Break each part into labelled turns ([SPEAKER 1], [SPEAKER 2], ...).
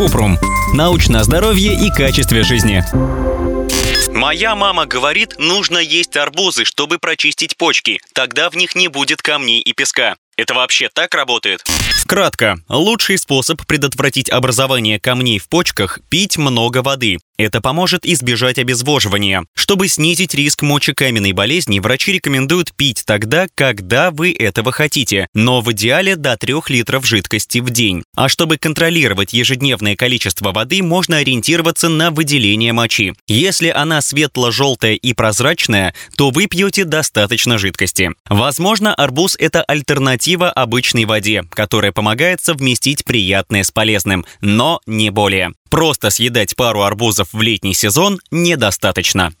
[SPEAKER 1] Купрум. Научное здоровье и качестве жизни.
[SPEAKER 2] Моя мама говорит, нужно есть арбузы, чтобы прочистить почки. Тогда в них не будет камней и песка. Это вообще так работает?
[SPEAKER 1] Кратко. Лучший способ предотвратить образование камней в почках – пить много воды. Это поможет избежать обезвоживания. Чтобы снизить риск мочекаменной болезни, врачи рекомендуют пить тогда, когда вы этого хотите, но в идеале до 3 литров жидкости в день. А чтобы контролировать ежедневное количество воды, можно ориентироваться на выделение мочи. Если она светло-желтая и прозрачная, то вы пьете достаточно жидкости. Возможно, арбуз – это альтернатива обычной воде, которая помогает совместить приятное с полезным, но не более. Просто съедать пару арбузов в летний сезон недостаточно.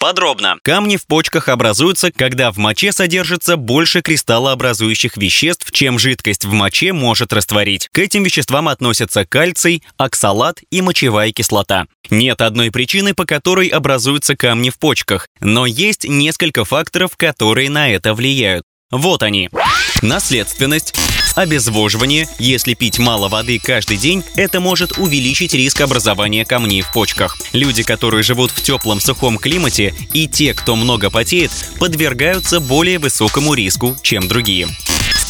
[SPEAKER 2] Подробно.
[SPEAKER 1] Камни в почках образуются, когда в моче содержится больше кристаллообразующих веществ, чем жидкость в моче может растворить. К этим веществам относятся кальций, оксалат и мочевая кислота. Нет одной причины, по которой образуются камни в почках, но есть несколько факторов, которые на это влияют. Вот они. Наследственность, обезвоживание. Если пить мало воды каждый день, это может увеличить риск образования камней в почках. Люди, которые живут в теплом сухом климате, и те, кто много потеет, подвергаются более высокому риску, чем другие.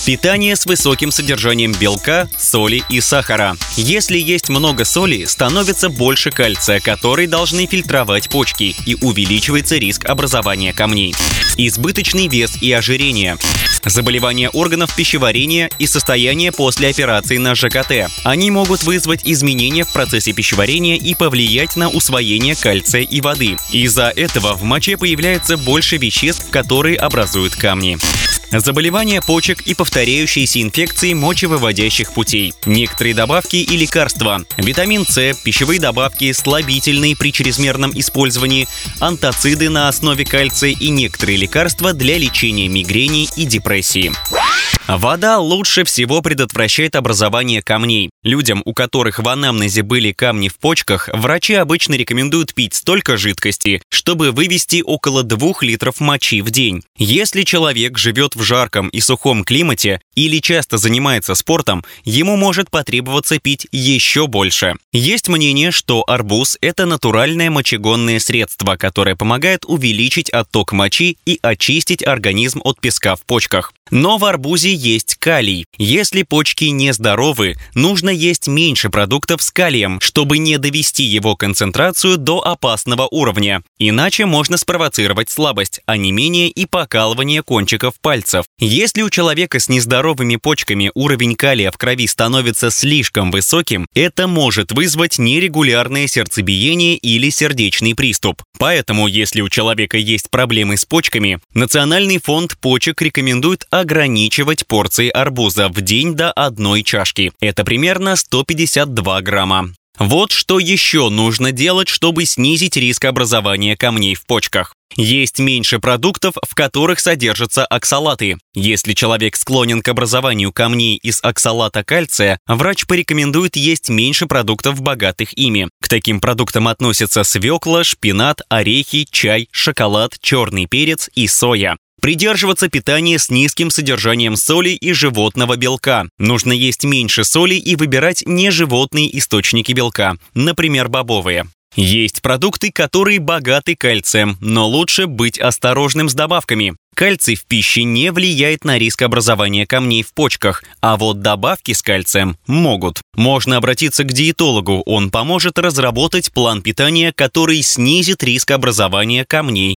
[SPEAKER 1] Питание с высоким содержанием белка, соли и сахара. Если есть много соли, становится больше кальция, который должны фильтровать почки, и увеличивается риск образования камней. Избыточный вес и ожирение. Заболевания органов пищеварения и состояние после операции на ЖКТ. Они могут вызвать изменения в процессе пищеварения и повлиять на усвоение кальция и воды. Из-за этого в моче появляется больше веществ, которые образуют камни. Заболевания почек и повторяющиеся инфекции мочевыводящих путей. Некоторые добавки и лекарства. Витамин С, пищевые добавки, слабительные при чрезмерном использовании, антациды на основе кальция и некоторые лекарства для лечения мигрени и депрессии. Вода лучше всего предотвращает образование камней. Людям, у которых в анамнезе были камни в почках, врачи обычно рекомендуют пить столько жидкости, чтобы вывести около 2 литров мочи в день. Если человек живет в жарком и сухом климате или часто занимается спортом, ему может потребоваться пить еще больше. Есть мнение, что арбуз – это натуральное мочегонное средство, которое помогает увеличить отток мочи и очистить организм от песка в почках. Но в арбузе есть калий. Если почки нездоровы, нужно есть меньше продуктов с калием, чтобы не довести его концентрацию до опасного уровня. Иначе можно спровоцировать слабость, онемение и покалывание кончиков пальцев. Если у человека с нездоровыми почками уровень калия в крови становится слишком высоким, это может вызвать нерегулярное сердцебиение или сердечный приступ. Поэтому, если у человека есть проблемы с почками, Национальный фонд почек рекомендует ограничивать порции арбуза в день до одной чашки. Это примерно 152 грамма. Вот что еще нужно делать, чтобы снизить риск образования камней в почках. Есть меньше продуктов, в которых содержатся оксалаты. Если человек склонен к образованию камней из оксалата кальция, врач порекомендует есть меньше продуктов, богатых ими. К таким продуктам относятся свекла, шпинат, орехи, чай, шоколад, черный перец и соя. Придерживаться питания с низким содержанием соли и животного белка. Нужно есть меньше соли и выбирать неживотные источники белка, например, бобовые. Есть продукты, которые богаты кальцием, но лучше быть осторожным с добавками. Кальций в пище не влияет на риск образования камней в почках, а вот добавки с кальцием могут. Можно обратиться к диетологу, он поможет разработать план питания, который снизит риск образования камней